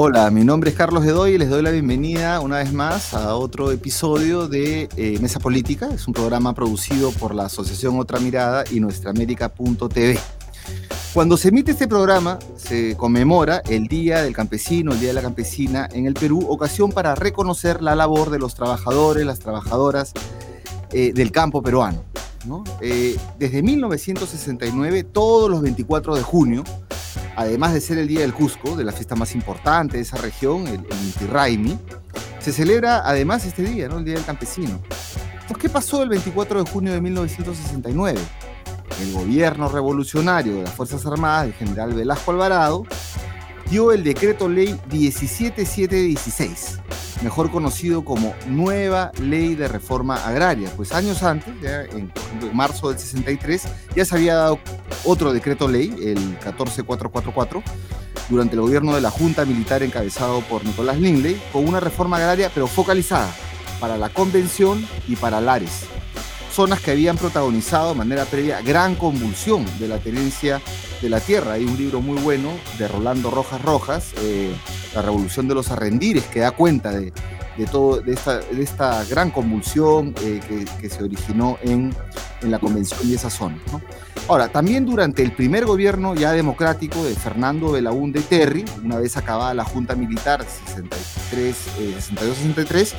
Hola, mi nombre es Carlos Edoy y les doy la bienvenida una vez más a otro episodio de eh, Mesa Política. Es un programa producido por la Asociación Otra Mirada y nuestraamérica.tv. Cuando se emite este programa, se conmemora el Día del Campesino, el Día de la Campesina en el Perú, ocasión para reconocer la labor de los trabajadores, las trabajadoras eh, del campo peruano. Eh, desde 1969, todos los 24 de junio, además de ser el Día del Cusco, de la fiesta más importante de esa región, el, el se celebra además este día, ¿no? el Día del Campesino. Pues, ¿qué pasó el 24 de junio de 1969? El gobierno revolucionario de las Fuerzas Armadas del general Velasco Alvarado dio el decreto ley 17716, mejor conocido como Nueva Ley de Reforma Agraria. Pues años antes, ya en, en marzo del 63, ya se había dado otro decreto ley, el 14444, durante el gobierno de la Junta Militar encabezado por Nicolás Lindley, con una reforma agraria pero focalizada para la Convención y para Lares, zonas que habían protagonizado de manera previa gran convulsión de la tenencia de la tierra. Hay un libro muy bueno de Rolando Rojas Rojas, eh, La Revolución de los Arrendires, que da cuenta de, de, todo, de, esta, de esta gran convulsión eh, que, que, se originó en, en, la convención y esa zona. ¿no? Ahora, también durante el primer gobierno ya democrático de Fernando Belaúnde Terry, una vez acabada la Junta Militar 63, eh, 62-63,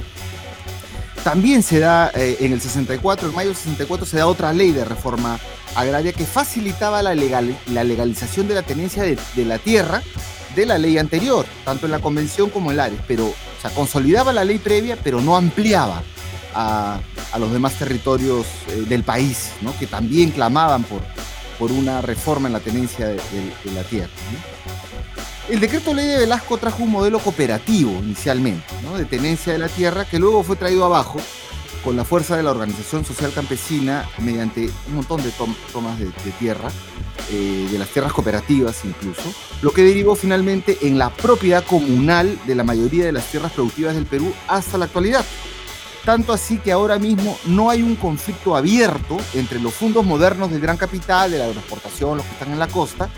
también se da eh, en el 64, en mayo del 64, se da otra ley de reforma agraria que facilitaba la, legal, la legalización de la tenencia de, la tierra de la ley anterior, tanto en la convención como en el Ares, pero o sea, consolidaba la ley previa, pero no ampliaba a, los demás territorios eh, del país, que también clamaban por, una reforma en la tenencia de, la tierra. El decreto ley de Velasco trajo un modelo cooperativo inicialmente, de tenencia de la tierra, que luego fue traído abajo con la fuerza de la organización social campesina mediante un montón de tom tomas de, tierra, eh, de las tierras cooperativas incluso, lo que derivó finalmente en la propiedad comunal de la mayoría de las tierras productivas del Perú hasta la actualidad. Tanto así que ahora mismo no hay un conflicto abierto entre los fondos modernos del gran capital, de la agroexportación, los que están en la costa,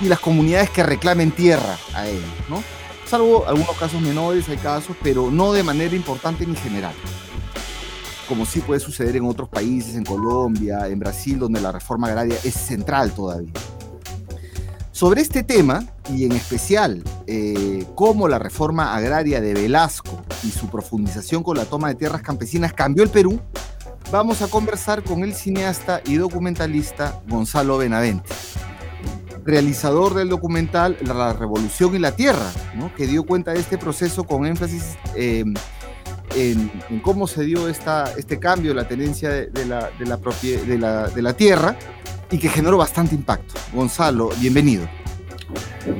y las comunidades que reclamen tierra a ellos, ¿no? Salvo algunos casos menores, hay casos, pero no de manera importante ni general como sí puede suceder en otros países, en Colombia, en Brasil, donde la reforma agraria es central todavía. Sobre este tema, y en especial eh, cómo la reforma agraria de Velasco y su profundización con la toma de tierras campesinas cambió el Perú, vamos a conversar con el cineasta y documentalista Gonzalo Benavente, realizador del documental La Revolución y la Tierra, que dio cuenta de este proceso con énfasis eh, en, en, cómo se dio este cambio la tenencia de, la de, la, de la tierra y que generó bastante impacto. Gonzalo, bienvenido.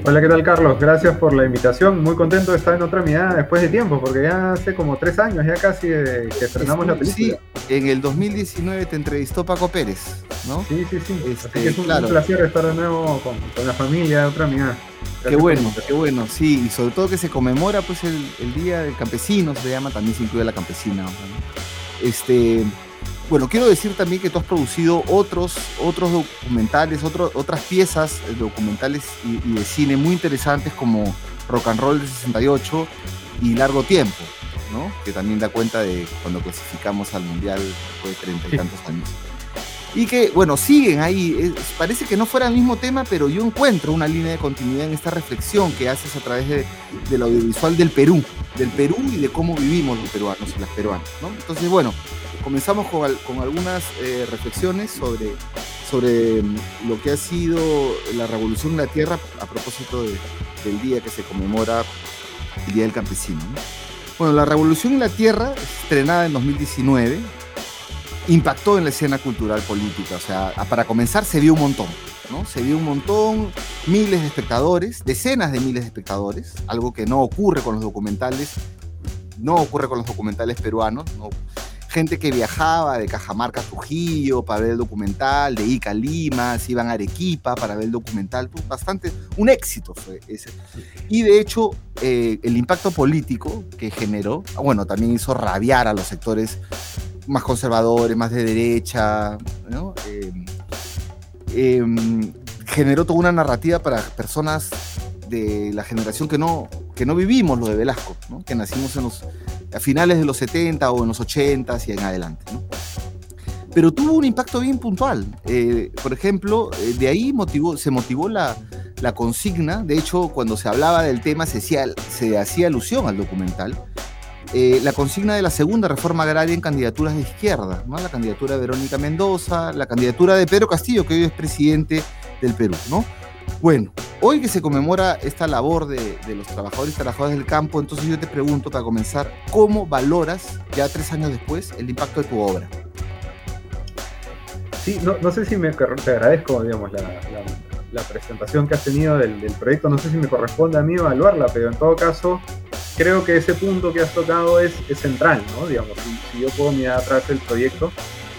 Hola, ¿qué tal Carlos? Gracias por la invitación. Muy contento de estar en otra mirada después de tiempo, porque ya hace como tres años, ya casi eh, que estrenamos la película. Sí, en el 2019 te entrevistó Paco Pérez, ¿no? Sí, sí, sí. Este, Así que es un, claro. un, placer estar de nuevo con, con la familia de otra mirada. Gracias qué bueno, qué bueno, sí, y sobre todo que se conmemora pues el, el, Día del Campesino, se llama, también se incluye la campesina. ¿no? Este, bueno, quiero decir también que tú has producido otros, otros documentales, otro, otras piezas documentales y, y, de cine muy interesantes como Rock and Roll de 68 y Largo Tiempo, ¿no? que también da cuenta de cuando clasificamos al Mundial después de treinta y tantos años. Y que, bueno, siguen ahí. Es, parece que no fuera el mismo tema, pero yo encuentro una línea de continuidad en esta reflexión que haces a través de, del audiovisual del Perú, del Perú y de cómo vivimos los peruanos y las peruanas. Entonces, bueno, comenzamos con, algunas eh, reflexiones sobre, sobre lo que ha sido la revolución en la tierra a propósito de, del día que se conmemora el Día del Campesino. ¿no? Bueno, la revolución en la tierra, estrenada en 2019, impactó en la escena cultural política. O sea, para comenzar se vio un montón, ¿no? Se vio un montón, miles de espectadores, decenas de miles de espectadores, algo que no ocurre con los documentales, no ocurre con los documentales peruanos, ¿no? Gente que viajaba de Cajamarca a Trujillo para ver el documental, de Ica Lima, se iban a Arequipa para ver el documental, bastante, un éxito fue ese. Y de hecho, eh, el impacto político que generó, bueno, también hizo rabiar a los sectores más conservadores, más de derecha, ¿no? eh, eh, generó toda una narrativa para personas de la generación que no, que no vivimos lo de Velasco, que nacimos en los, a finales de los 70 o en los 80 y en adelante. Pero tuvo un impacto bien puntual. Eh, por ejemplo, eh, de ahí motivó, se motivó la, la, consigna. De hecho, cuando se hablaba del tema se hacía, se hacía alusión al documental. Eh, la consigna de la segunda reforma agraria en candidaturas de izquierda, ¿no? la candidatura de Verónica Mendoza, la candidatura de Pedro Castillo, que hoy es presidente del Perú. ¿no? Bueno, hoy que se conmemora esta labor de, los trabajadores y trabajadoras del campo, entonces yo te pregunto para comenzar, ¿cómo valoras ya tres años después el impacto de tu obra? Sí, no, sé si me te agradezco, digamos, la, presentación que has tenido del, proyecto, no sé si me corresponde a mí evaluarla, pero en todo caso creo que ese punto que has tocado es, central, ¿no? Digamos, si, yo puedo mirar atrás del proyecto,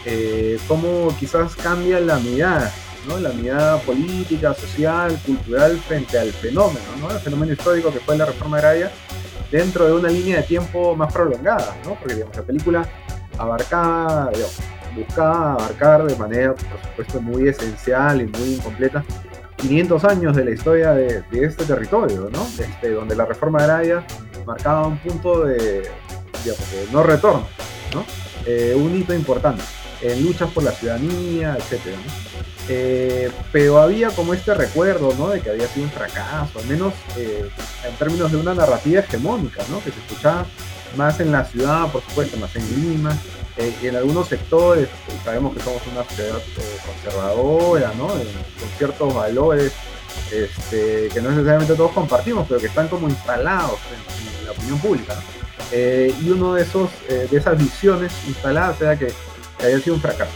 eh, cómo quizás cambia la mirada la mirada política, social, cultural frente al fenómeno, ¿no? el fenómeno histórico que fue la reforma agraria, dentro de una línea de tiempo más prolongada, ¿no? porque digamos, la película abarcaba, buscaba abarcar de manera, por supuesto, muy esencial y muy incompleta 500 años de la historia de, este territorio, ¿no? Este, donde la reforma agraria marcaba un punto de, no retorno, ¿no? Eh, un hito importante en luchas por la ciudadanía, etc. Eh, pero había como este recuerdo, ¿no? De que había sido un fracaso, al menos eh, en términos de una narrativa hegemónica, ¿no? Que se escuchaba más en la ciudad, por supuesto, más en Lima, eh, y en algunos sectores, pues, sabemos que somos una ciudad conservadora, ¿no? con ciertos valores este, que no necesariamente todos compartimos, pero que están como instalados en, la opinión pública, y uno de esos, de esas visiones instaladas era que, que había sido un fracaso.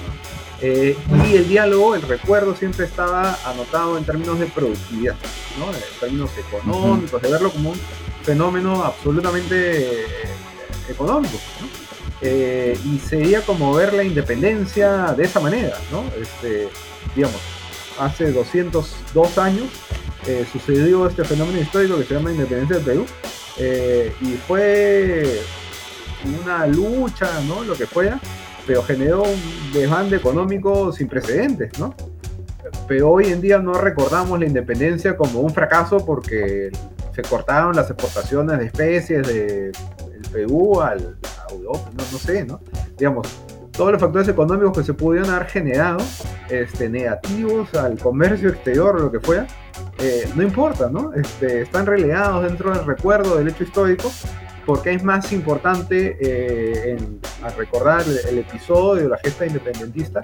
Eh, y el diálogo, el recuerdo siempre estaba anotado en términos de productividad, ¿no? en términos económicos, de verlo como un fenómeno absolutamente eh, económico. ¿no? Eh, y sería como ver la independencia de esa manera, ¿no? Este, digamos, hace 202 años sucedió este fenómeno histórico que se llama Independencia del Perú, y fue una lucha, ¿no? Lo que fuera, pero generó un desbande económico sin precedentes, ¿no? Pero hoy en día no recordamos la independencia como un fracaso porque se cortaron las exportaciones de especies del Perú al, a Europa, no, sé, ¿no? Digamos, todos los factores económicos que se pudieron haber generado, este, negativos al comercio exterior o lo que fuera, eh, no importa, ¿no? Este, están relegados dentro del recuerdo del hecho histórico porque es más importante eh, al recordar el, episodio, la gesta independentista,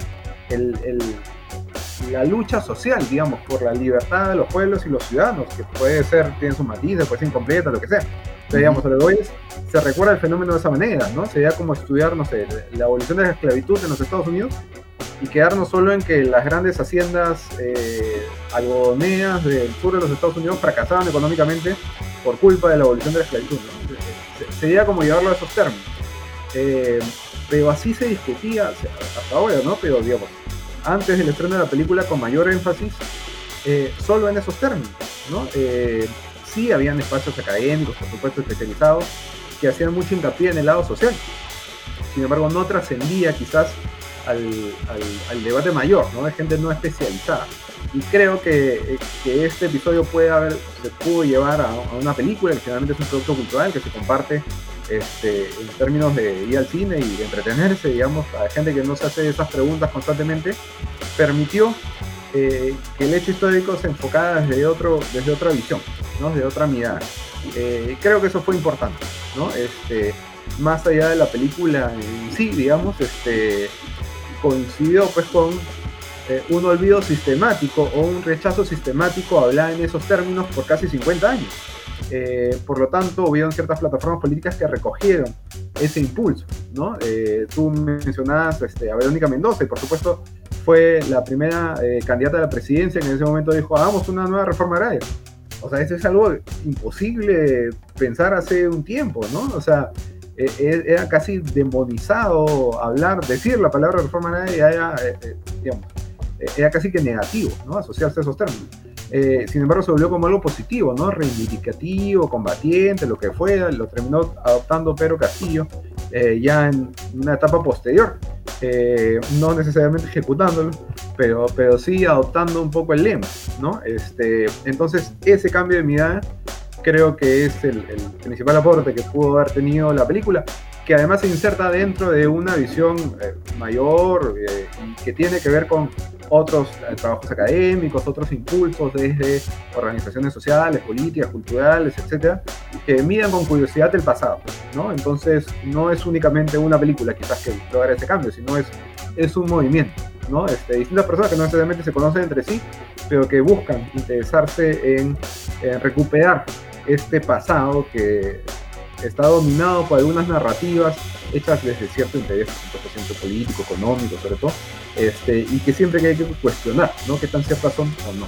la lucha social, digamos, por la libertad de los pueblos y los ciudadanos, que puede ser, tiene sus matices, puede ser incompleta, lo que sea. Digamos, lo que se recuerda el fenómeno de esa manera, ¿no? Sería como estudiar, no sé, la abolición de la esclavitud en los Estados Unidos y quedarnos solo en que las grandes haciendas eh, del sur de los Estados Unidos fracasaban económicamente por culpa de la abolición de la esclavitud. Sería como llevarlo a esos términos. Eh, pero así se discutía hasta ahora, ¿no? Pero digamos, antes del estreno de la película con mayor énfasis, eh, solo en esos términos, ¿no? Sí habían espacios académicos, por supuesto, especializados, que hacían mucho hincapié en el lado social. Sin embargo, no trascendía quizás al, debate mayor, ¿no? De gente no especializada. Y creo que, este episodio puede haber, se pudo llevar a, una película, que finalmente es un producto cultural que se comparte este, en términos de ir al cine y entretenerse, digamos, a gente que no se hace esas preguntas constantemente, permitió eh, que el hecho histórico se enfocara desde, otro, desde otra visión, ¿no? desde otra mirada. Eh, creo que eso fue importante, ¿no? Este, más allá de la película en sí, digamos, este, coincidió pues con eh, un olvido sistemático o un rechazo sistemático a hablar en esos términos por casi 50 años. Eh, por lo tanto, hubieron ciertas plataformas políticas que recogieron ese impulso. ¿no? Eh, tú mencionabas este, a Verónica Mendoza y por supuesto fue la primera candidata a la presidencia que en ese momento dijo, hagamos una nueva reforma agraria. O sea, eso es algo imposible pensar hace un tiempo, ¿no? O sea, eh, eh, era casi demonizado hablar, decir la palabra reforma agraria era, eh, digamos, era casi que negativo, ¿no? Asociarse a esos términos. sin embargo, se volvió como algo positivo, ¿no? Reivindicativo, combatiente, lo que fuera, lo terminó adoptando Pedro Castillo ya en una etapa posterior, no necesariamente ejecutándolo, pero, pero sí adoptando un poco el lema, ¿no? Este, entonces, ese cambio de mirada creo que es el, principal aporte que pudo haber tenido la película, que además se inserta dentro de una visión eh, mayor eh, que tiene que ver con otros eh, trabajos académicos, otros impulsos desde organizaciones sociales, políticas, culturales, etcétera, que midan con curiosidad el pasado, ¿no? Entonces, no es únicamente una película quizás que logra ese cambio, sino es, es un movimiento, ¿no? Este, distintas personas que no necesariamente se conocen entre sí, pero que buscan interesarse en recuperar este pasado que está dominado por algunas narrativas hechas desde cierto interés, un político, económico, sobre todo, este, y que siempre hay que cuestionar, ¿no? ¿Qué tan ciertas son o no?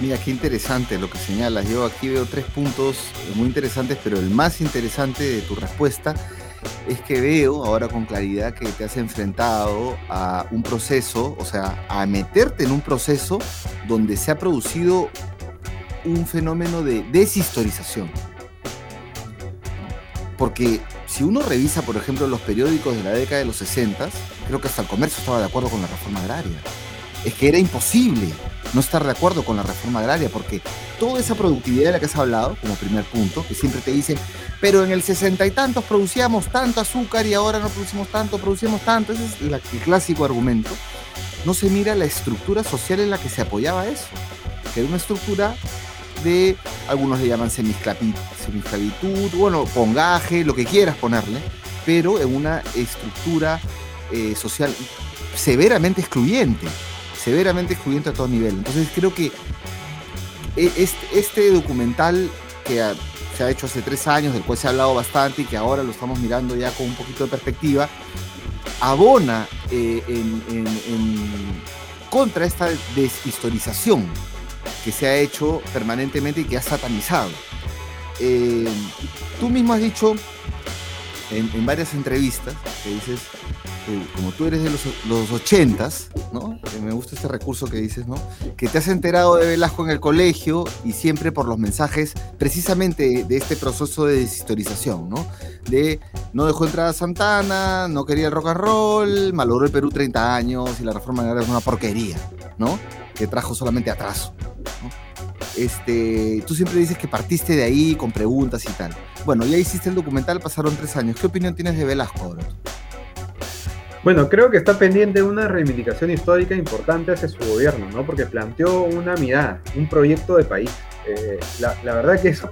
Mira, qué interesante lo que señalas. Yo aquí veo tres puntos muy interesantes, pero el más interesante de tu respuesta es que veo ahora con claridad que te has enfrentado a un proceso, o sea, a meterte en un proceso donde se ha producido un fenómeno de deshistorización. Porque si uno revisa, por ejemplo, los periódicos de la década de los 60, creo que hasta el comercio estaba de acuerdo con la reforma agraria. Es que era imposible no estar de acuerdo con la reforma agraria, porque toda esa productividad de la que has hablado, como primer punto, que siempre te dicen, pero en el sesenta y tantos producíamos tanto azúcar y ahora no producimos tanto, producimos tanto, ese es el clásico argumento, no se mira la estructura social en la que se apoyaba eso, que era una estructura de, algunos le llaman semisclavitud, bueno, pongaje, lo que quieras ponerle, pero en una estructura eh, social severamente excluyente, severamente excluyente a todo nivel. Entonces creo que e, este, documental que se ha hecho hace tres años, del cual se ha hablado bastante y que ahora lo estamos mirando ya con un poquito de perspectiva, abona eh, en, contra esta deshistorización que se ha hecho permanentemente y que ha satanizado. Eh, tú mismo has dicho en, varias entrevistas que dices, como tú eres de los, los 80 ¿no? me gusta este recurso que dices, ¿no? Que te has enterado de Velasco en el colegio y siempre por los mensajes precisamente de este proceso de deshistorización, ¿no? De no dejó entrar a Santana, no quería el rock and roll, malogró el Perú 30 años y la reforma agraria es una porquería, ¿no? Que trajo solamente atraso. Este, tú siempre dices que partiste de ahí con preguntas y tal. Bueno, ya hiciste el documental, pasaron tres años. ¿Qué opinión tienes de Velasco ahora? Bueno, creo que está pendiente una reivindicación histórica importante hacia su gobierno, ¿no? Porque planteó una mirada, un proyecto de país. Eh, la, la, verdad que eso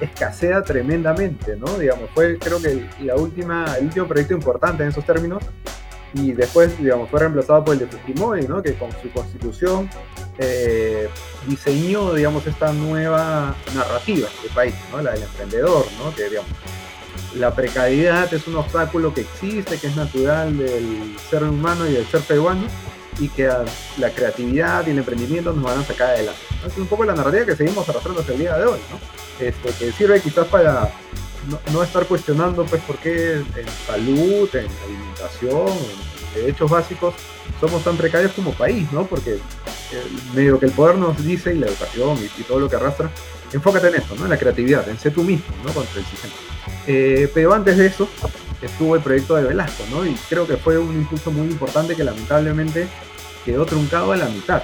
escasea tremendamente, ¿no? Digamos, fue creo que la última, el último proyecto importante en esos términos y después, digamos, fue reemplazado por el de Fujimori, ¿no? Que con su constitución eh, diseñó, digamos, esta nueva narrativa del país, ¿no? La del emprendedor, ¿no? Que, digamos, la precariedad es un obstáculo que existe, que es natural del ser humano y del ser peruano, y que la creatividad y el emprendimiento nos van a sacar adelante. Es un poco la narrativa que seguimos arrastrando hasta el día de hoy, ¿no? Este, que sirve quizás para no, estar cuestionando pues por qué en salud, en alimentación, en derechos básicos somos tan precarios como país, ¿no? Porque medio que el poder nos dice y la educación y, todo lo que arrastra, enfócate en eso, ¿no? En la creatividad, en ser tú mismo, ¿no? Contra el sistema. Eh, pero antes de eso estuvo el proyecto de Velasco, ¿no? Y creo que fue un impulso muy importante que lamentablemente quedó truncado a la mitad.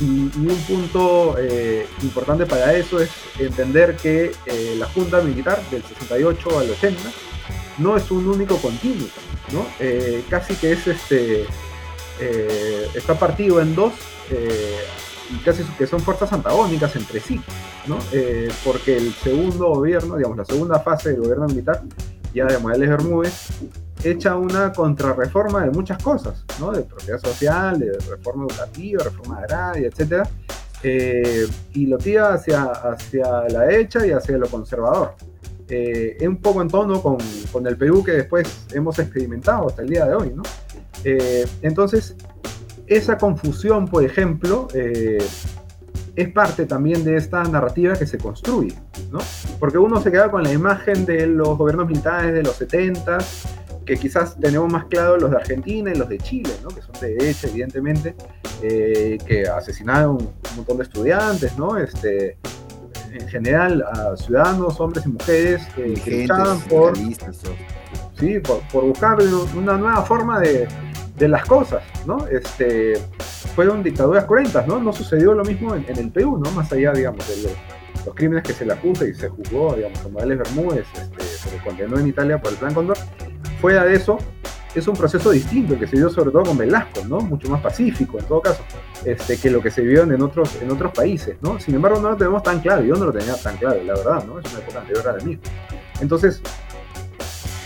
Y, un punto eh, importante para eso es entender que eh, la Junta Militar del 68 al 80 no es un único continuo, ¿no? Eh, casi que es este está partido en dos y casi que son fuerzas antagónicas entre sí, ¿no? porque el segundo gobierno, digamos, la segunda fase del gobierno militar, ya de Morales Bermúdez, hecha una contrarreforma de muchas cosas, ¿no? De propiedad social, de reforma educativa, reforma agraria, etc. Eh, y lo tira hacia, hacia la derecha y hacia lo conservador. Eh, un poco en tono con, con, el Perú que después hemos experimentado hasta el día de hoy, ¿no? Eh, entonces, esa confusión, por ejemplo, es parte también de esta narrativa que se construye, ¿no? Porque uno se queda con la imagen de los gobiernos militares de los 70 que quizás tenemos más claro los de Argentina y los de Chile, ¿no? que son de derecha, evidentemente, eh, que asesinaron un montón de estudiantes, ¿no? Este, en general a ciudadanos, hombres y mujeres eh, que luchaban por, sí, por, buscar una nueva forma de, de, las cosas, ¿no? Este, fueron dictaduras cruentas, ¿no? No sucedió lo mismo en, el Perú, ¿no? Más allá, digamos, de los crímenes que se le acusa y se juzgó, digamos, a Morales Bermúdez, este, se le condenó en Italia por el Plan Condor, fuera de eso, es un proceso distinto que se dio sobre todo con Velasco, ¿no? Mucho más pacífico en todo caso, este, que lo que se vio en otros, en otros países, ¿no? Sin embargo, no lo tenemos tan claro, yo no lo tenía tan claro, la verdad, ¿no? Es una época anterior a la mí. Entonces,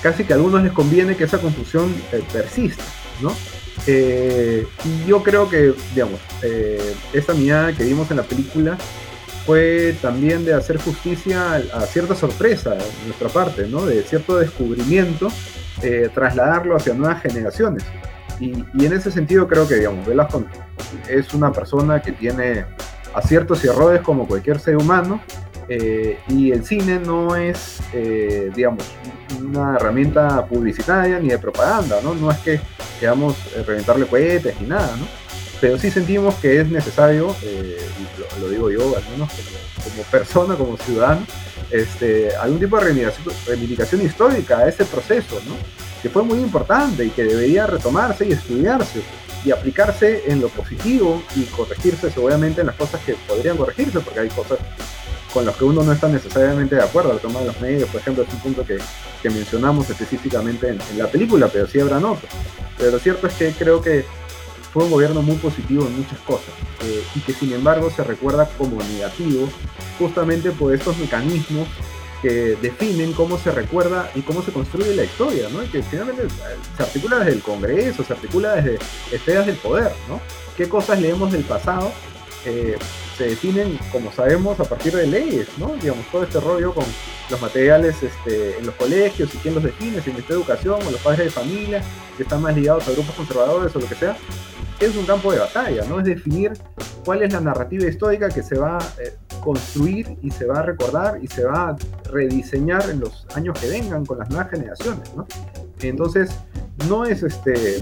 casi que a algunos les conviene que esa confusión eh, persista, ¿no? Eh, y yo creo que, digamos, eh, esta mirada que vimos en la película fue también de hacer justicia a, cierta sorpresa de nuestra parte, ¿no? De cierto descubrimiento, eh, trasladarlo hacia nuevas generaciones. Y, en ese sentido creo que, digamos, Velasco es una persona que tiene aciertos y errores como cualquier ser humano, eh, y el cine no es, eh, digamos, una herramienta publicitaria ni de propaganda, ¿no? No es que queramos eh, reventarle cohetes ni nada, ¿no? Pero sí sentimos que es necesario, y lo, digo yo, al menos como, persona, como ciudadano, este, algún tipo de reivindicación, histórica a ese proceso, ¿no? Que fue muy importante y que debería retomarse y estudiarse y aplicarse en lo positivo y corregirse seguramente en las cosas que podrían corregirse, porque hay cosas con los que uno no está necesariamente de acuerdo. El tema de los medios, por ejemplo, es un punto que, que mencionamos específicamente en, la película, pero sí habrán otros. Pero lo cierto es que creo que fue un gobierno muy positivo en muchas cosas eh, y que sin embargo se recuerda como negativo justamente por estos mecanismos que definen cómo se recuerda y cómo se construye la historia, ¿no? Y que finalmente se articula desde el Congreso, se articula desde esferas del poder, ¿no? ¿Qué cosas leemos del pasado? Eh, se definen, como sabemos, a partir de leyes, ¿no? Digamos, todo este rollo con los materiales este, en los colegios y quién los define, si el Ministerio Educación o los padres de familia, que están más ligados a grupos conservadores o lo que sea, es un campo de batalla, ¿no? Es definir cuál es la narrativa histórica que se va a eh, construir y se va a recordar y se va a rediseñar en los años que vengan con las nuevas generaciones, ¿no? Entonces, no es este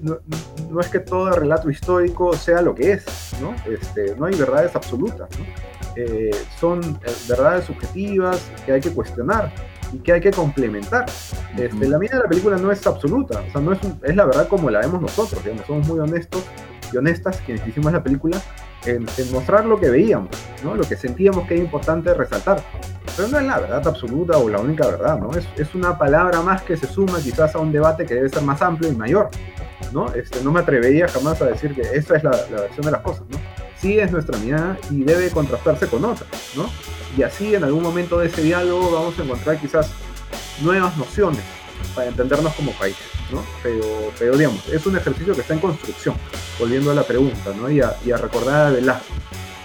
no, es que todo relato histórico sea lo que es, ¿no? Este, no hay verdades absolutas, eh, son eh, verdades subjetivas que hay que cuestionar y que hay que complementar. Este, la mía de la película no es absoluta, o sea, no es, es la verdad como la vemos nosotros, digamos, somos muy honestos y honestas quienes hicimos la película en, mostrar lo que veíamos, ¿no? lo que sentíamos que era importante resaltar. Pero no es la verdad absoluta o la única verdad, ¿no? Es, es una palabra más que se suma quizás a un debate que debe ser más amplio y mayor. ¿no? Este, no me atrevería jamás a decir que esta es la, versión de las cosas, ¿no? Sí es nuestra mirada y debe contrastarse con otras, ¿no? Y así en algún momento de ese diálogo vamos a encontrar quizás nuevas nociones para entendernos como país, ¿no? Pero, pero digamos, es un ejercicio que está en construcción, volviendo a la pregunta, ¿no? Y a, y recordar a Velasco.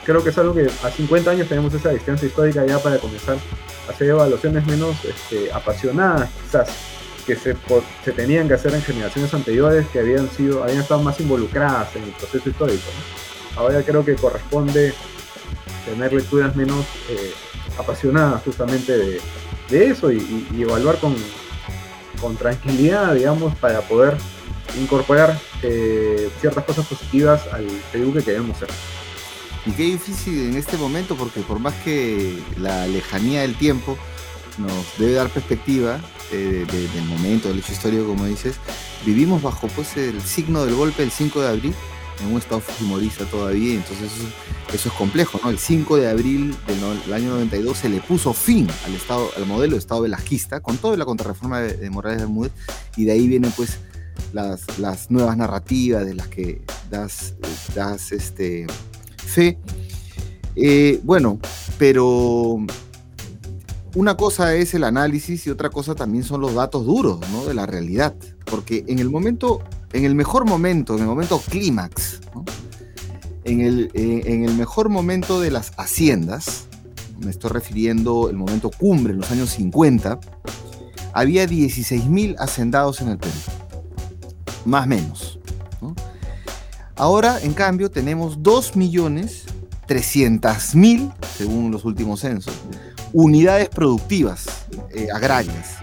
Creo que es algo que a 50 años tenemos esa distancia histórica ya para comenzar a hacer evaluaciones menos este, apasionadas, quizás, que se, se, tenían que hacer en generaciones anteriores que habían sido habían estado más involucradas en el proceso histórico. Ahora creo que corresponde tener lecturas menos eh, apasionadas justamente de, eso y, evaluar con, con, tranquilidad, digamos, para poder incorporar eh, ciertas cosas positivas al Perú que queremos ser. Y qué difícil en este momento, porque por más que la lejanía del tiempo nos debe dar perspectiva, eh, del momento, del hecho histórico, como dices, vivimos bajo pues el signo del golpe del 5 de abril, en un estado fujimorista todavía, entonces eso, es complejo, ¿no? El 5 de abril del, año 92 se le puso fin al, estado, al modelo de Estado velasquista, con toda la contrarreforma de, de Morales Bermúdez, y de ahí vienen pues las, las nuevas narrativas de las que das, das este, fe. Eh, bueno, pero una cosa es el análisis y otra cosa también son los datos duros, ¿no? De la realidad. Porque en el momento, en el mejor momento, en el momento clímax, en, el, eh, en el mejor momento de las haciendas, me estoy refiriendo el momento cumbre, en los años 50, había 16.000 hacendados en el Perú. Más o menos. Ahora, en cambio, tenemos 2.300.000, según los últimos censos unidades productivas eh, agrarias.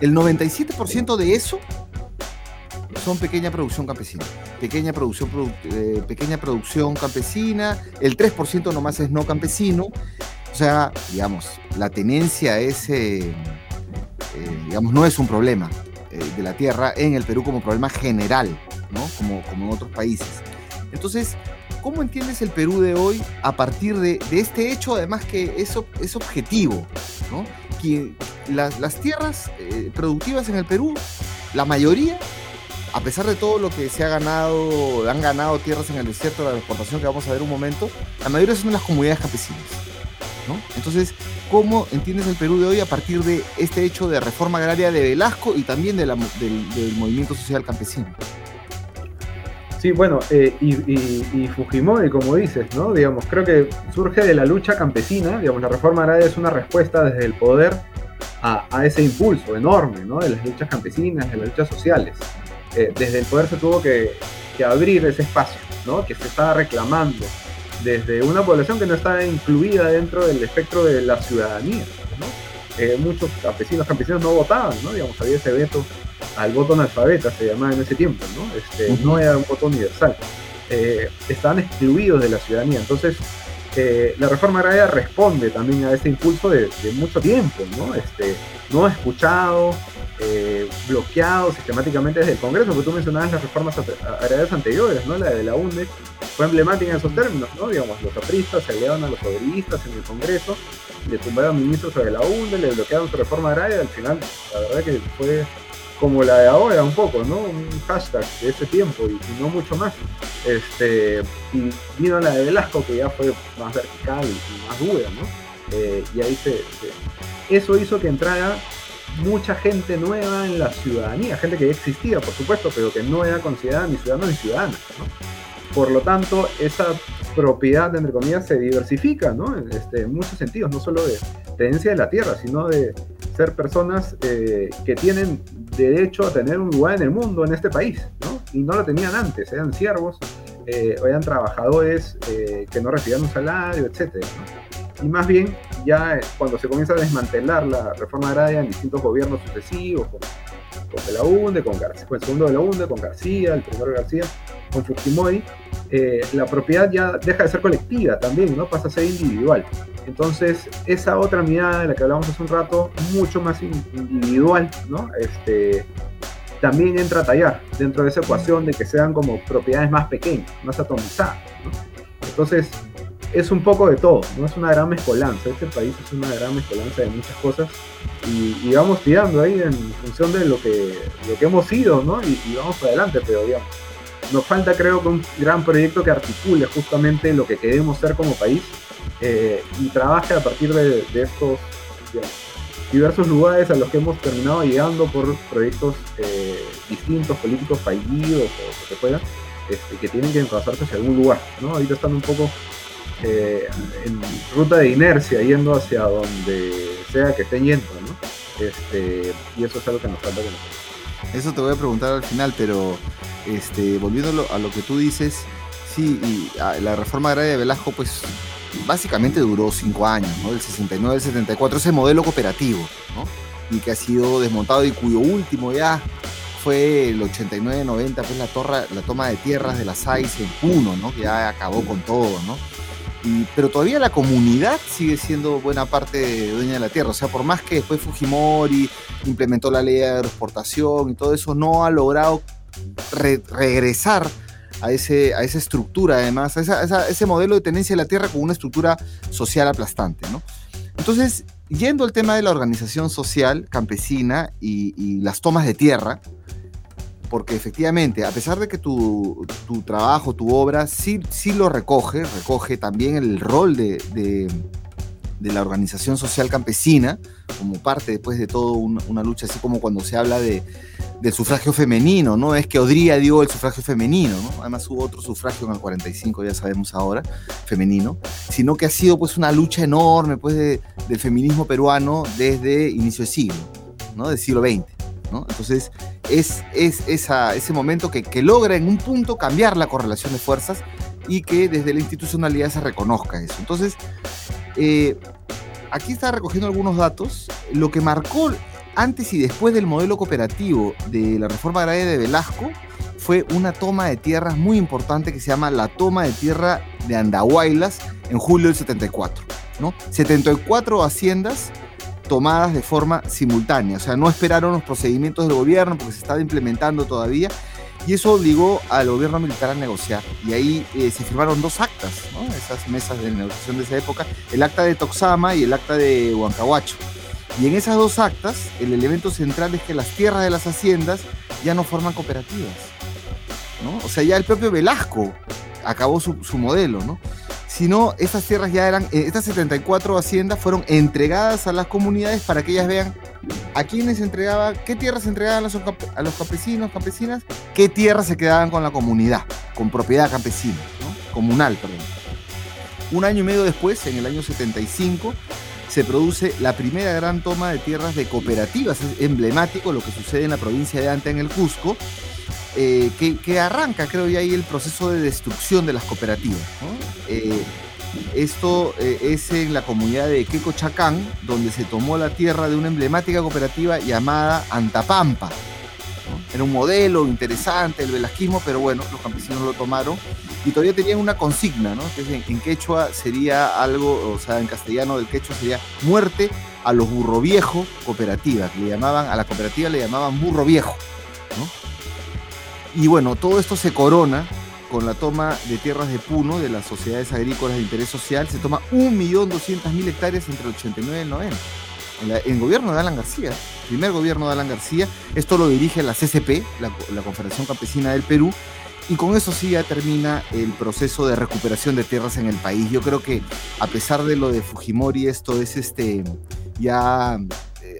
El 97% de eso son pequeña producción campesina. Pequeña producción, eh, pequeña producción campesina, el 3% nomás es no campesino. O sea, digamos, la tenencia es, eh, digamos, no es un problema de la tierra en el Perú como problema general, ¿no? Como, como en otros países. Entonces, ¿cómo entiendes el Perú de hoy a partir de, este hecho, además que es, es objetivo, ¿no? Que las, tierras eh, productivas en el Perú, la mayoría, a pesar de todo lo que se ha ganado, han ganado tierras en el desierto, la exportación que vamos a ver un momento, la mayoría son las comunidades campesinas. ¿no? Entonces, ¿cómo entiendes el Perú de hoy a partir de este hecho de reforma agraria de Velasco y también del, movimiento social campesino? Sí, bueno, eh, y, Fujimori, como dices, ¿no? Digamos, creo que surge de la lucha campesina, digamos, la reforma agraria es una respuesta desde el poder a, ese impulso enorme, ¿no? De las luchas campesinas, de las luchas sociales. Eh, desde el poder se tuvo que, que, abrir ese espacio, ¿no? Que se estaba reclamando desde una población que no estaba incluida dentro del espectro de la ciudadanía, ¿no? Eh, muchos campesinos, campesinos no votaban, ¿no? Digamos, había ese veto al voto analfabeta, se llamaba en ese tiempo, ¿no? Este, No era un voto universal. Eh, estaban excluidos de la ciudadanía. Entonces, eh, la reforma agraria responde también a ese impulso de, mucho tiempo, ¿no? Este, no escuchado, eh, bloqueado sistemáticamente desde el Congreso, porque tú mencionabas las reformas agrarias anteriores, ¿no? La de la UNDE fue emblemática en esos términos, ¿no? Digamos, los apristas se aliaban a los obreristas en el Congreso, le tumbaron ministros de la UNDE, le bloquearon su reforma agraria, al final, la verdad que fue como la de ahora un poco, ¿no? Un hashtag de ese tiempo y, no mucho más. Este, y vino la de Velasco que ya fue más vertical y más dura, ¿no? Eh, y ahí se, Eso hizo que entrara mucha gente nueva en la ciudadanía, gente que ya existía, por supuesto, pero que no era considerada ni ciudadano ni ciudadana. Por lo tanto, esa propiedad, entre comillas, se diversifica, ¿no? Este, en muchos sentidos, no solo de tenencia de la tierra, sino de ser personas eh, que tienen derecho a tener un lugar en el mundo, en este país, ¿no? Y no lo tenían antes, eran siervos, eh, eran trabajadores eh, que no recibían un salario, etc. Y más bien, ya cuando se comienza a desmantelar la reforma agraria en distintos gobiernos sucesivos, con, con la UNDE, con, García, con el segundo de la UNDE, con García, el primero García, con Fujimori, eh, la propiedad ya deja de ser colectiva también, ¿no? Pasa a ser individual. Entonces, esa otra mirada de la que hablamos hace un rato, mucho más individual, ¿no? Este, también entra a tallar dentro de esa ecuación de que sean como propiedades más pequeñas, más atomizadas. Entonces, es un poco de todo, ¿no? Es una gran mezcolanza. Este país es una gran mezcolanza de muchas cosas y, vamos tirando ahí en función de lo que, lo que hemos sido, ¿no? Y, y vamos para adelante, pero digamos, nos falta creo que un gran proyecto que articule justamente lo que queremos ser como país eh, y trabaje a partir de, estos diversos lugares a los que hemos terminado llegando por proyectos eh, distintos, políticos fallidos o lo que fuera, este, que tienen que enlazarse hacia algún lugar. ¿no? Ahorita están un poco eh, en ruta de inercia, yendo hacia donde sea que estén yendo. ¿no? Este, y eso es algo que nos falta conocer. Eso te voy a preguntar al final, pero este, volviendo a lo que tú dices, sí, y la reforma agraria de Velasco, pues básicamente duró cinco años, ¿no? Del 69 al 74, ese modelo cooperativo, ¿no? Y que ha sido desmontado y cuyo último ya fue el 89-90, pues la, torre, la toma de tierras de la SAIS en Puno, ¿no? Que ya acabó con todo, ¿no? pero todavía la comunidad sigue siendo buena parte dueña de la tierra. O sea, por más que después Fujimori implementó la ley de agroexportación y todo eso, no ha logrado regresar a, ese, a esa estructura, además, a, ese modelo de tenencia de la tierra con una estructura social aplastante. ¿no? Entonces, yendo al tema de la organización social campesina y, las tomas de tierra, porque efectivamente, a pesar de que tu, trabajo, tu obra, sí, sí lo recoge, recoge también el rol de la organización social campesina, como parte después de todo una lucha, así como cuando se habla de, del sufragio femenino, ¿no? Es que Odría dio el sufragio femenino, ¿no? Además hubo otro sufragio en el 45, ya sabemos ahora, femenino, sino que ha sido pues una lucha enorme pues del feminismo peruano desde inicio de siglo, ¿no? Del siglo XX, ¿no? Entonces es, es ese momento que, que logra en un punto cambiar la correlación de fuerzas y que desde la institucionalidad se reconozca eso. Entonces, eh, aquí está recogiendo algunos datos. Lo que marcó antes y después del modelo cooperativo de la reforma agraria de Velasco fue una toma de tierras muy importante que se llama la toma de tierra de Andahuaylas en julio del 74. ¿no? 74 haciendas tomadas de forma simultánea, o sea, no esperaron los procedimientos del gobierno porque se estaba implementando todavía. Y eso obligó al gobierno militar a negociar. Y ahí eh, se firmaron dos actas, ¿no? esas mesas de negociación de esa época, el acta de Toxama y el acta de Huancahuacho. Y en esas dos actas, el elemento central es que las tierras de las haciendas ya no forman cooperativas. ¿no? O sea, ya el propio Velasco acabó su, su modelo, ¿no? Sino estas tierras ya eran, eh, estas 74 haciendas fueron entregadas a las comunidades para que ellas vean a quiénes entregaba, qué tierras entregaban a los, campesinos, campesinas, qué tierras se quedaban con la comunidad, con propiedad campesina, comunal, perdón. Un año y medio después, en el año 75, se produce la primera gran toma de tierras de cooperativas. Es emblemático lo que sucede en la provincia de Anta, en el Cusco, eh, que, arranca, creo ya ahí, el proceso de destrucción de las cooperativas. Eh, esto eh, es en la comunidad de Quecochacán, donde se tomó la tierra de una emblemática cooperativa llamada Antapampa. Era un modelo interesante, el velasquismo, pero bueno, los campesinos lo tomaron y todavía tenían una consigna, ¿no? Que en, quechua sería algo, o sea, en castellano del quechua sería muerte a los burro viejo cooperativas, le llamaban, a la cooperativa le llamaban burro viejo, Y bueno, todo esto se corona con la toma de tierras de Puno de las sociedades agrícolas de interés social, se toma 1.200.000 hectáreas entre el 89 y el 90. En, el gobierno de Alan García, primer gobierno de Alan García, esto lo dirige la CCP, la, la Confederación Campesina del Perú, y con eso sí ya termina el proceso de recuperación de tierras en el país. Yo creo que a pesar de lo de Fujimori, esto es este ya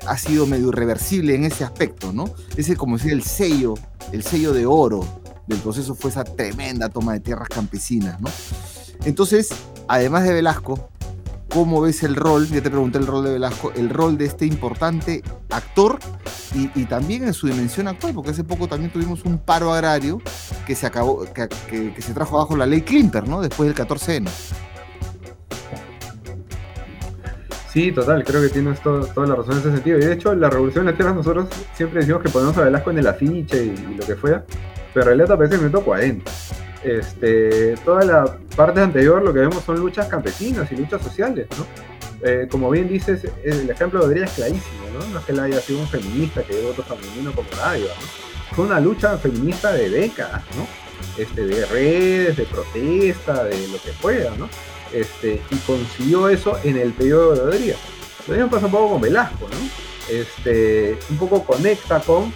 ha sido medio irreversible en ese aspecto, ¿no? Ese como decir el sello, el sello de oro del proceso fue esa tremenda toma de tierras campesinas, ¿no? Entonces, además de Velasco, ¿cómo ves el rol? Ya te pregunté el rol de Velasco, el rol de este importante actor y, también en su dimensión actual, porque hace poco también tuvimos un paro agrario que se acabó, que, se trajo bajo la ley Klimper, ¿no? Después del 14N. Sí, total, creo que tienes toda la razón en ese sentido. Y de hecho, la revolución de las tierras nosotros siempre decimos que ponemos a Velasco en el afiche y, lo que fuera, pero en realidad aparece en el minuto 40. Este, toda la parte anterior lo que vemos son luchas campesinas y luchas sociales, ¿no? Eh, como bien dices, el ejemplo de Adrián es clarísimo, ¿no? No es que él haya sido un feminista que llevó otro femenino como radio, ¿no? Fue una lucha feminista de décadas, ¿no? Este, de redes, de protesta, de lo que fuera, ¿no? Este, y consiguió eso en el periodo de Adrián. Lo mismo pasa un poco con Velasco, ¿no? Este, un poco conecta con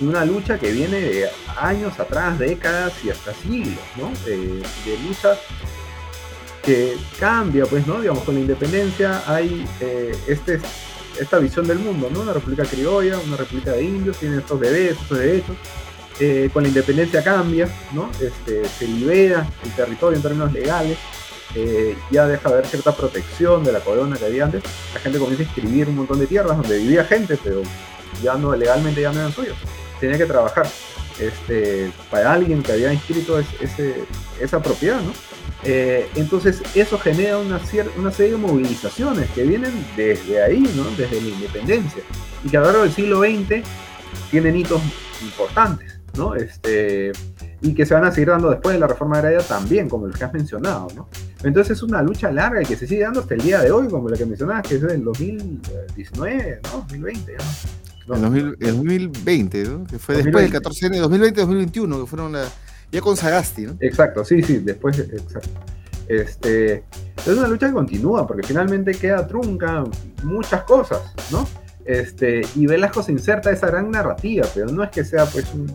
una lucha que viene de años atrás, décadas y hasta siglos, ¿no? de lucha que cambia, pues, ¿no? Digamos, con la independencia hay eh, este, esta visión del mundo, ¿no? Una república criolla, una república de indios, tienen estos deberes, estos derechos. Eh, con la independencia cambia, ¿no? Este, se libera el territorio en términos legales, eh, ya deja de haber cierta protección de la corona que había antes. La gente comienza a inscribir un montón de tierras donde vivía gente, pero ya no legalmente ya no eran suyos. Tenía que trabajar este, para alguien que había inscrito ese, esa propiedad, ¿no? Eh, entonces eso genera una, una serie de movilizaciones que vienen desde ahí, ¿no? desde la independencia, y que a lo largo del siglo XX tienen hitos importantes, ¿no? este, y que se van a seguir dando después de la reforma agraria también, como los que has mencionado. ¿no? Entonces es una lucha larga y que se sigue dando hasta el día de hoy, como la que mencionabas, que es del 2019, ¿no? 2020. ¿no? el, 2020, ¿no? que fue después del 14 de 2020-2021, que fueron la ya con Sagasti, ¿no? Exacto, sí, sí, después, exacto. Este, es una lucha que continúa, porque finalmente queda trunca muchas cosas, ¿no? Este, y Velasco se inserta esa gran narrativa, pero no es que sea pues un,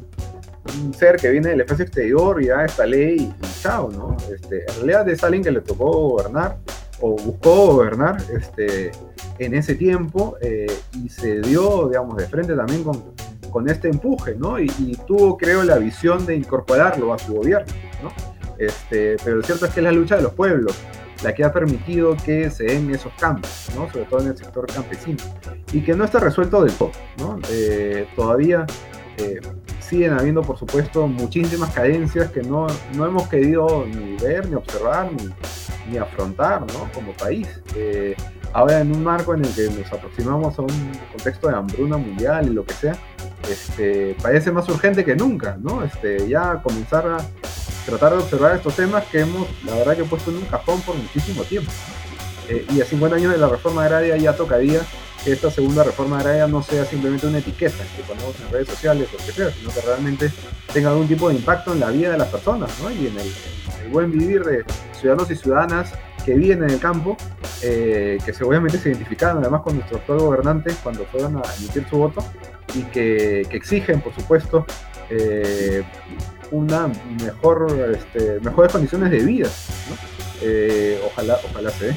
ser que viene del espacio exterior y da esta ley y, chao, ¿no? Este, en realidad es alguien que le tocó gobernar o buscó gobernar este, en ese tiempo eh, y se dio, digamos, de frente también con, con este empuje, ¿no? Y, tuvo, creo, la visión de incorporarlo a su gobierno, ¿no? Este, pero lo cierto es que es la lucha de los pueblos la que ha permitido que se den esos cambios, ¿no? Sobre todo en el sector campesino. Y que no está resuelto del todo, ¿no? Eh, todavía eh, siguen habiendo, por supuesto, muchísimas carencias que no, no hemos querido ni ver, ni observar, ni, ni afrontar, ¿no? Como país. Eh, ahora en un marco en el que nos aproximamos a un contexto de hambruna mundial y lo que sea, este, parece más urgente que nunca, ¿no? Este, ya comenzar a tratar de observar estos temas que hemos, la verdad, que puesto en un cajón por muchísimo tiempo. Eh, y a 50 años de la reforma agraria ya tocaría que esta segunda reforma agraria no sea simplemente una etiqueta que ponemos en redes sociales o que sea, sino que realmente tenga algún tipo de impacto en la vida de las personas ¿no? y en el, buen vivir de ciudadanos y ciudadanas que viven en el campo, eh, que seguramente se identificaron además con nuestro actual gobernante cuando fueron a emitir su voto y que, exigen, por supuesto, eh, una mejor, este, mejores condiciones de vida. Eh, ojalá, ojalá se dé.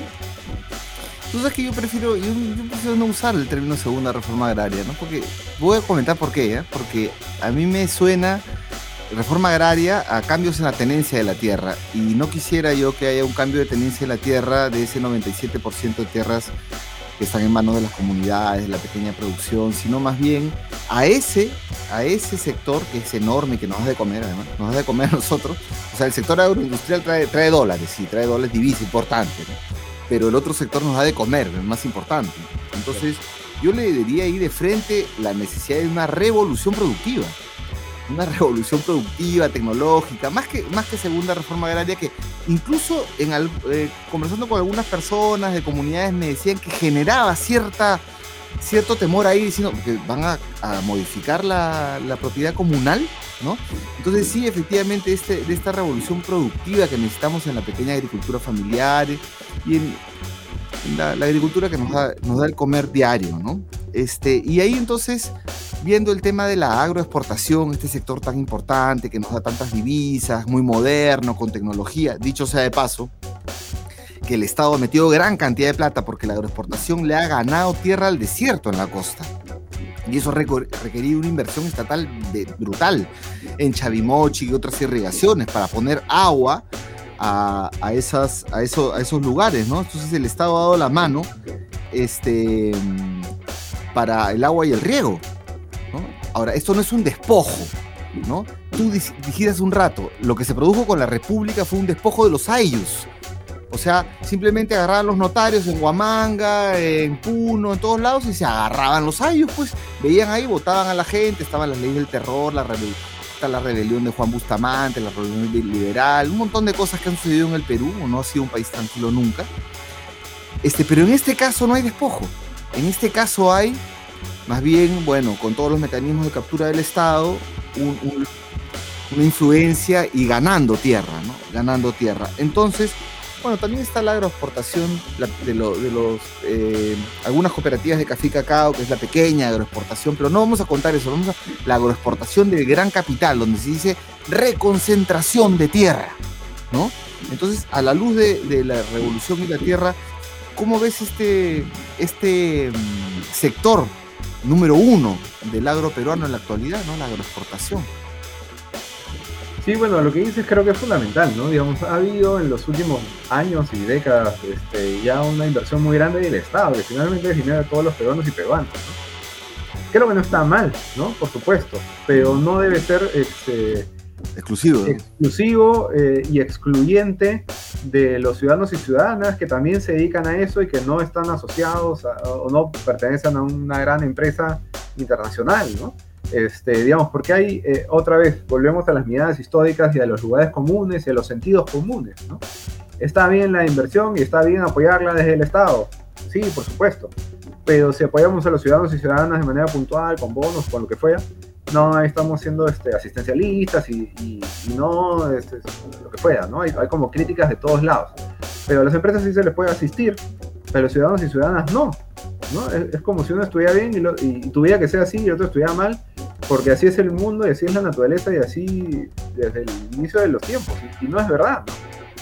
Tú sabes que yo prefiero, yo, prefiero no usar el término segunda reforma agraria, ¿no? Porque voy a comentar por qué, ¿eh? Porque a mí me suena reforma agraria a cambios en la tenencia de la tierra. Y no quisiera yo que haya un cambio de tenencia de la tierra de ese 97% de tierras que están en manos de las comunidades, de la pequeña producción, sino más bien a ese, a ese sector que es enorme, que nos da de comer, además, nos da de comer a nosotros. O sea, el sector agroindustrial trae, trae dólares, sí, trae dólares divisa importante, pero el otro sector nos da de comer, es más importante. Entonces, yo le diría ahí de frente la necesidad de una revolución productiva una revolución productiva, tecnológica, más que, más que segunda reforma agraria, que incluso en eh, conversando con algunas personas de comunidades me decían que generaba cierta, cierto temor ahí, diciendo que van a, modificar la, propiedad comunal, ¿no? Entonces sí, efectivamente, este, de esta revolución productiva que necesitamos en la pequeña agricultura familiar y en, la, agricultura que nos da, nos el comer diario, ¿no? Este, y ahí entonces viendo el tema de la agroexportación, este sector tan importante que nos da tantas divisas, muy moderno, con tecnología, dicho sea de paso, que el Estado ha metido gran cantidad de plata porque la agroexportación le ha ganado tierra al desierto en la costa. Y eso ha requerido una inversión estatal brutal en Chavimochi y otras irrigaciones para poner agua a, esas, a, eso, a esos lugares, ¿no? Entonces el Estado ha dado la mano este, para el agua y el riego. Ahora, esto no es un despojo, ¿no? Tú dijiste un rato, lo que se produjo con la República fue un despojo de los ayllus. O sea, simplemente agarraban los notarios en Huamanga, en Puno, en todos lados y se agarraban los ayllus, pues veían ahí, votaban a la gente, estaban las leyes del terror, la, la rebelión de Juan Bustamante, la rebelión liberal, un montón de cosas que han sucedido en el Perú, no ha sido un país tranquilo nunca. Este, pero en este caso no hay despojo. En este caso hay más bien, bueno, con todos los mecanismos de captura del Estado, una influencia y ganando tierra, ¿no? Ganando tierra. Entonces, bueno, también está la agroexportación de, los eh, algunas cooperativas de café y cacao, que es la pequeña agroexportación, pero no vamos a contar eso, vamos a la agroexportación del gran capital, donde se dice reconcentración de tierra, ¿no? Entonces, a la luz de, la revolución y la tierra, ¿cómo ves este, este mm, sector número uno del agro peruano en la actualidad, ¿no? La agroexportación. Sí, bueno, lo que dices creo que es fundamental, ¿no? Digamos, ha habido en los últimos años y décadas este, ya una inversión muy grande del Estado, que finalmente es dinero de todos los peruanos y peruanos, ¿no? Creo que no está mal, ¿no? Por supuesto, pero no debe ser este, exclusivo, exclusivo eh, y excluyente de los ciudadanos y ciudadanas que también se dedican a eso y que no están asociados o no pertenecen a una gran empresa internacional, ¿no? Este, digamos, porque hay, eh, otra vez, volvemos a las miradas históricas y a los lugares comunes y a los sentidos comunes, ¿no? Está bien la inversión y está bien apoyarla desde el Estado, sí, por supuesto, pero si apoyamos a los ciudadanos y ciudadanas de manera puntual, con bonos, con lo que fuera, no estamos siendo este, asistencialistas y, no este, lo que fuera, ¿no? Hay, como críticas de todos lados. Pero a las empresas sí se les puede asistir, pero a los ciudadanos y ciudadanas no. ¿no? Es, como si uno estuviera bien y, tuviera que ser así y otro estuviera mal, porque así es el mundo y así es la naturaleza y así desde el inicio de los tiempos. Y, no es verdad.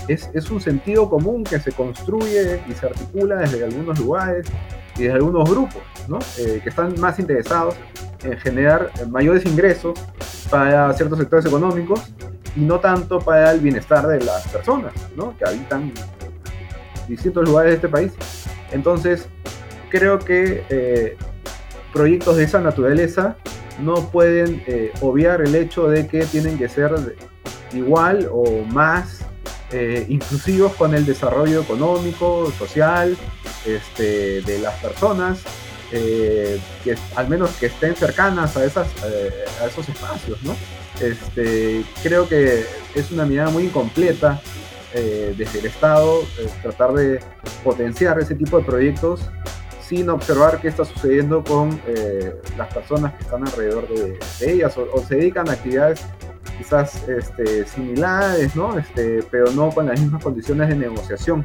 Es, es un sentido común que se construye y se articula desde algunos lugares y desde algunos grupos, ¿no? Eh, que están más interesados en generar mayores ingresos para ciertos sectores económicos y no tanto para el bienestar de las personas ¿no? que habitan distintos lugares de este país. Entonces, creo que eh, proyectos de esa naturaleza no pueden eh, obviar el hecho de que tienen que ser igual o más eh, inclusivos con el desarrollo económico, social este, de las personas eh, que al menos que estén cercanas a, esas, a esos espacios, ¿no? Este, creo que es una mirada muy incompleta desde el Estado tratar de potenciar ese tipo de proyectos sin observar qué está sucediendo con eh, las personas que están alrededor de, ellas o, se dedican a actividades quizás este, similares, ¿no? Este, pero no con las mismas condiciones de negociación.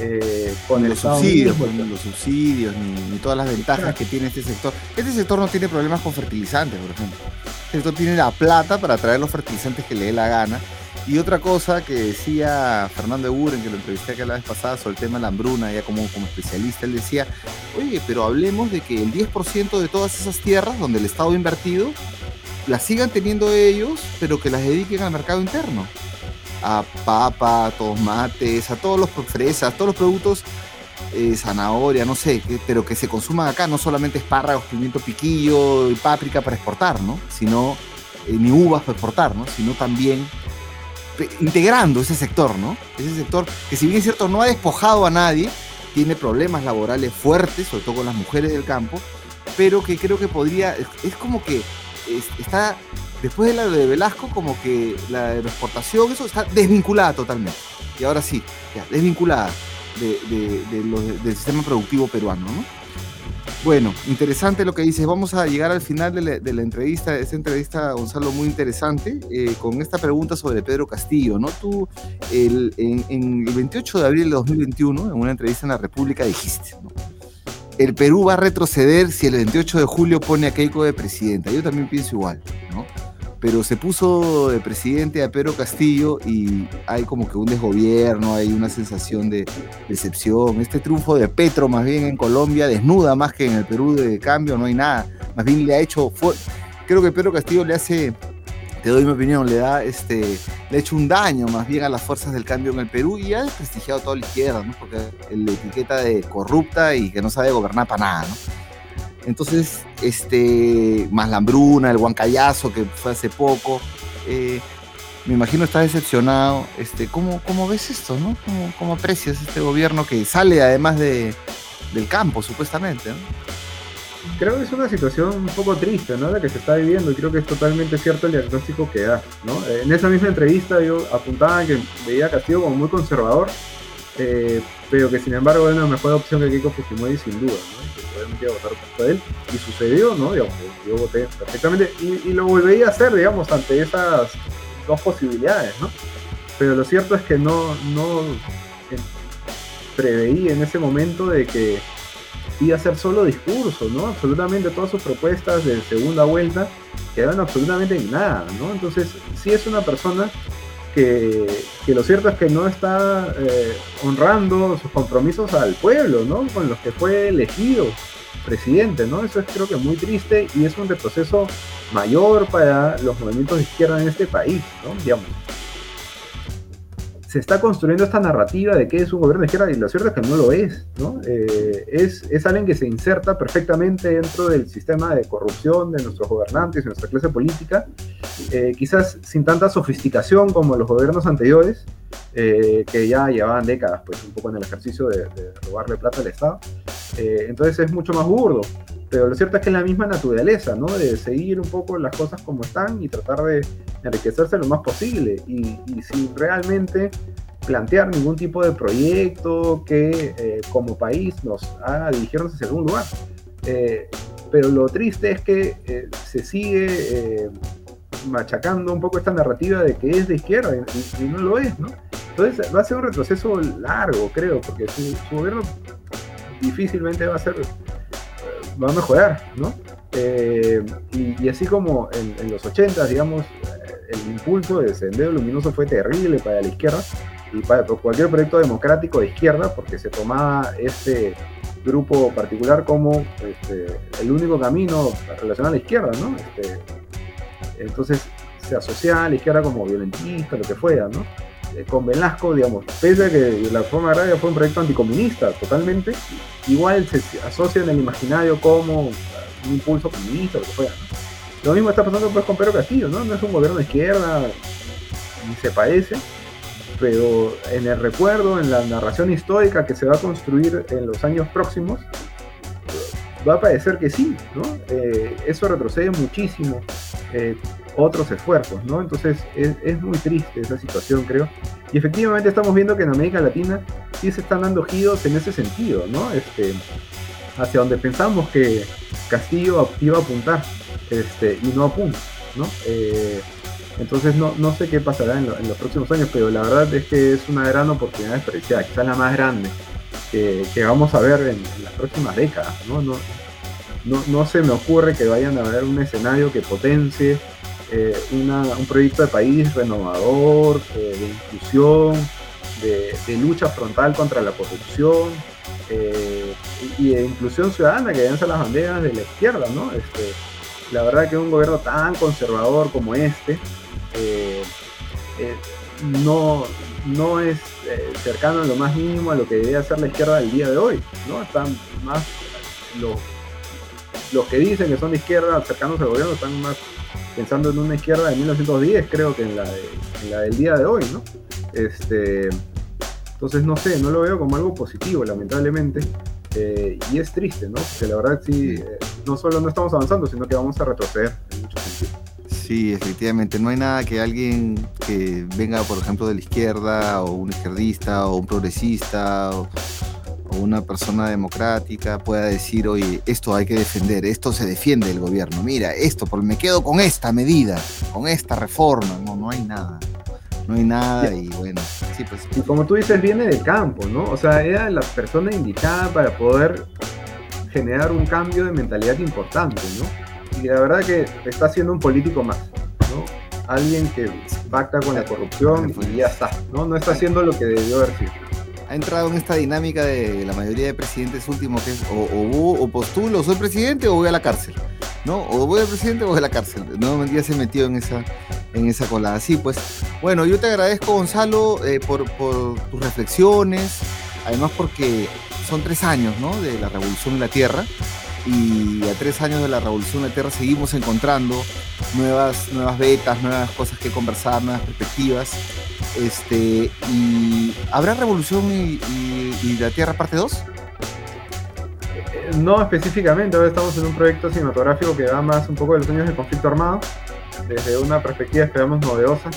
Eh, con los subsidios, los subsidios, ni, todas las ventajas que tiene este sector. Este sector no tiene problemas con fertilizantes, por ejemplo. Este sector tiene la plata para traer los fertilizantes que le dé la gana. Y otra cosa que decía Fernando Buren, que lo entrevisté acá la vez pasada sobre el tema de la hambruna, ya como, como especialista, él decía, oye, pero hablemos de que el 10% de todas esas tierras donde el Estado ha invertido, las sigan teniendo ellos, pero que las dediquen al mercado interno a papa, tomates, a todos los fresas, todos los productos, eh, zanahoria, no sé, pero que se consuman acá, no solamente espárragos, pimiento piquillo y páprica para exportar, ¿no? Sino, eh, ni uvas para exportar, ¿no? Sino también integrando ese sector, ¿no? Ese sector que si bien es cierto no ha despojado a nadie, tiene problemas laborales fuertes, sobre todo con las mujeres del campo, pero que creo que podría, es, como que está después de la de Velasco, como que la de la exportación, eso está desvinculada totalmente. Y ahora sí, ya, desvinculada del sistema productivo peruano, ¿no? Bueno, interesante lo que dices. Vamos a llegar al final de la, entrevista, esta entrevista, Gonzalo, muy interesante, eh, con esta pregunta sobre Pedro Castillo, ¿no? Tú, el, en, el 28 de abril de 2021, en una entrevista en la República, dijiste, ¿no? El Perú va a retroceder si el 28 de julio pone a Keiko de presidenta. Yo también pienso igual, ¿no? Pero se puso de presidente a Pedro Castillo y hay como que un desgobierno, hay una sensación de decepción. Este triunfo de Petro más bien en Colombia desnuda más que en el Perú de cambio, no hay nada. Más bien le ha hecho, creo que Pedro Castillo le hace, te doy mi opinión, le da este, le ha hecho un daño más bien a las fuerzas del cambio en el Perú y ha desprestigiado toda la izquierda, ¿no? porque la etiqueta de corrupta y que no sabe gobernar para nada, ¿no? Entonces, este, más la hambruna, el huancayazo que fue hace poco. Eh, me imagino estás decepcionado. Este, ¿cómo, ¿Cómo ves esto? ¿no? ¿Cómo, aprecias este gobierno que sale además de, del campo, supuestamente? Creo que es una situación un poco triste, ¿no? La que se está viviendo y creo que es totalmente cierto el diagnóstico que da, ¿no? En esa misma entrevista yo apuntaba que veía a Castillo como muy conservador, eh, pero que sin embargo es una mejor opción que Keiko Fujimori sin duda, ¿no? votar por él, y sucedió, ¿no? Digamos, yo voté perfectamente, y, lo volvería a hacer, digamos, ante esas dos posibilidades, ¿no? Pero lo cierto es que no, no preveí en ese momento de que iba a ser solo discurso, ¿no? Absolutamente todas sus propuestas de segunda vuelta quedaban absolutamente en nada, ¿no? Entonces, sí es una persona que, lo cierto es que no está eh, honrando sus compromisos al pueblo, ¿no? Con los que fue elegido presidente, ¿no? Eso es creo que muy triste y es un retroceso mayor para los movimientos de izquierda en este país, ¿no? Digamos, se está construyendo esta narrativa de que es un gobierno de izquierda y lo cierto es que no lo es, ¿no? Eh, es, alguien que se inserta perfectamente dentro del sistema de corrupción de nuestros gobernantes y nuestra clase política, eh, quizás sin tanta sofisticación como los gobiernos anteriores, eh, que ya llevaban décadas, pues, un poco en el ejercicio de, de robarle plata al Estado. entonces es mucho más burdo pero lo cierto es que es la misma naturaleza, ¿no? De seguir un poco las cosas como están y tratar de enriquecerse lo más posible y, sin realmente plantear ningún tipo de proyecto que eh, como país nos haga dirigirnos hacia algún lugar. Eh, pero lo triste es que eh, se sigue machacando un poco esta narrativa de que es de izquierda y, no lo es, ¿no? Entonces va a ser un retroceso largo, creo, porque su gobierno difícilmente va a ser va a mejorar, ¿no? Eh, y, así como en, los 80, digamos, eh, el impulso de Sendero Luminoso fue terrible para la izquierda y para cualquier proyecto democrático de izquierda, porque se tomaba este grupo particular como este, el único camino relacionado a la izquierda, ¿no? Este, entonces se asociaba a la izquierda como violentista, lo que fuera, ¿no? Eh, con Velasco, digamos, pese a que la reforma agraria fue un proyecto anticomunista totalmente, igual se asocia en el imaginario como un impulso comunista, lo que fuera. Lo mismo está pasando pues con Pedro Castillo, ¿no? No es un gobierno de izquierda, ni se parece, pero en el recuerdo, en la narración histórica que se va a construir en los años próximos, va a parecer que sí, ¿no? Eh, eso retrocede muchísimo. Eh, otros esfuerzos, ¿no? Entonces es, muy triste esa situación, creo. Y efectivamente estamos viendo que en América Latina sí se están dando giros en ese sentido, ¿no? Este, hacia donde pensamos que Castillo iba a apuntar este, y no apunta. ¿no? Eh, entonces no, no sé qué pasará en, los próximos años, pero la verdad es que es una gran oportunidad desperdiciada, quizás la más grande que, vamos a ver en, las próximas décadas. ¿no? No, no, se me ocurre que vayan a haber un escenario que potencie eh, un proyecto de país renovador, eh, de inclusión, de, lucha frontal contra la corrupción eh, y, de inclusión ciudadana que vence las banderas de la izquierda, ¿no? Este, la verdad que un gobierno tan conservador como este no, no es cercano en lo más mínimo a lo que debería hacer la izquierda del día de hoy, ¿no? Están más los los que dicen que son de izquierda cercanos al gobierno están más pensando en una izquierda de 1910, creo que en la, del día de hoy, ¿no? Este, entonces, no sé, no lo veo como algo positivo, lamentablemente. Eh, y es triste, ¿no? Porque la verdad sí, eh, no solo no estamos avanzando, sino que vamos a retroceder en muchos sentidos. Sí, efectivamente. No hay nada que alguien que venga, por ejemplo, de la izquierda, o un izquierdista, o un progresista, o, una persona democrática pueda decir, oye, esto hay que defender, esto se defiende el gobierno, mira, esto, porque me quedo con esta medida, con esta reforma, no, no hay nada. No hay nada y bueno, sí, pues. Y como tú dices, viene de campo, ¿no? O sea, era la persona indicada para poder generar un cambio de mentalidad importante, ¿no? Y la verdad que está siendo un político más, ¿no? Alguien que pacta con la corrupción y ya está, ¿no? No está haciendo lo que debió haber sido ha entrado en esta dinámica de la mayoría de presidentes últimos, que es o, o, postulo, soy presidente o voy a la cárcel. ¿no? O voy al presidente o voy a la cárcel. No, ya se metió en esa, en esa colada. Sí, pues, bueno, yo te agradezco, Gonzalo, eh, por, tus reflexiones, además porque son tres años, ¿no? De la revolución en la Tierra y a tres años de la revolución en la Tierra seguimos encontrando nuevas, nuevas betas, nuevas cosas que conversar, nuevas perspectivas. Este, y ¿Habrá Revolución y, la Tierra parte 2? Eh, no específicamente, ahora estamos en un proyecto cinematográfico que va más un poco de los años del conflicto armado, desde una perspectiva esperamos novedosa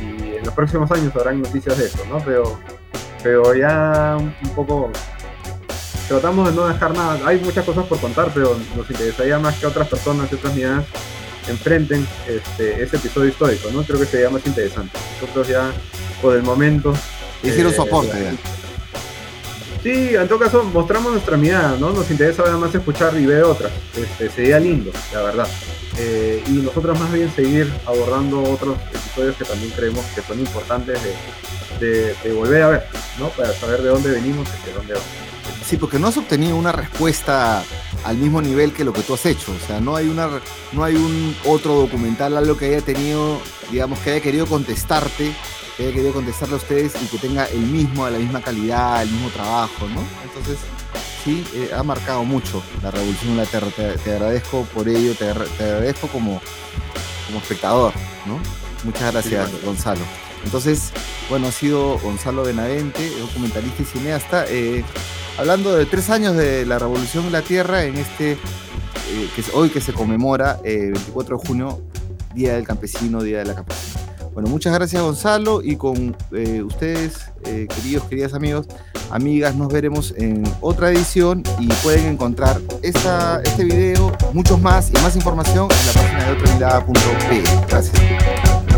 y, en los próximos años habrán noticias de eso, ¿no? Pero, pero ya un poco tratamos de no dejar nada, hay muchas cosas por contar, pero nos interesaría más que otras personas y otras miradas enfrenten este, ese episodio histórico, ¿no? Creo que sería más interesante. Nosotros ya, por el momento... Hicieron su aporte. Sí, en todo caso mostramos nuestra mirada, ¿no? Nos interesa además escuchar y ver otras. Este, sería lindo, la verdad. Eh, y nosotros más bien seguir abordando otros episodios que también creemos que son importantes de, de volver a ver, ¿no? Para saber de dónde venimos y de dónde vamos. Sí, porque no has obtenido una respuesta al mismo nivel que lo que tú has hecho. O sea, no hay una, no hay un otro documental, algo que haya tenido, digamos, que haya querido contestarte, que haya querido contestarle a ustedes y que tenga el mismo, la misma calidad, el mismo trabajo, ¿no? Entonces, sí, eh, ha marcado mucho la revolución en la Tierra. Te, agradezco por ello, te, agradezco como, como espectador, ¿no? Muchas gracias, Gonzalo. Entonces, bueno, ha sido Gonzalo Benavente, documentalista y cineasta. Eh, hablando de tres años de la Revolución de la Tierra en este, eh, que es hoy que se conmemora, eh, 24 de junio, Día del Campesino, Día de la Campesina. Bueno, muchas gracias Gonzalo y con eh, ustedes, eh, queridos, queridas amigos, amigas, nos veremos en otra edición y pueden encontrar esta, este video, muchos más y más información en la página de otramirada.p. Gracias.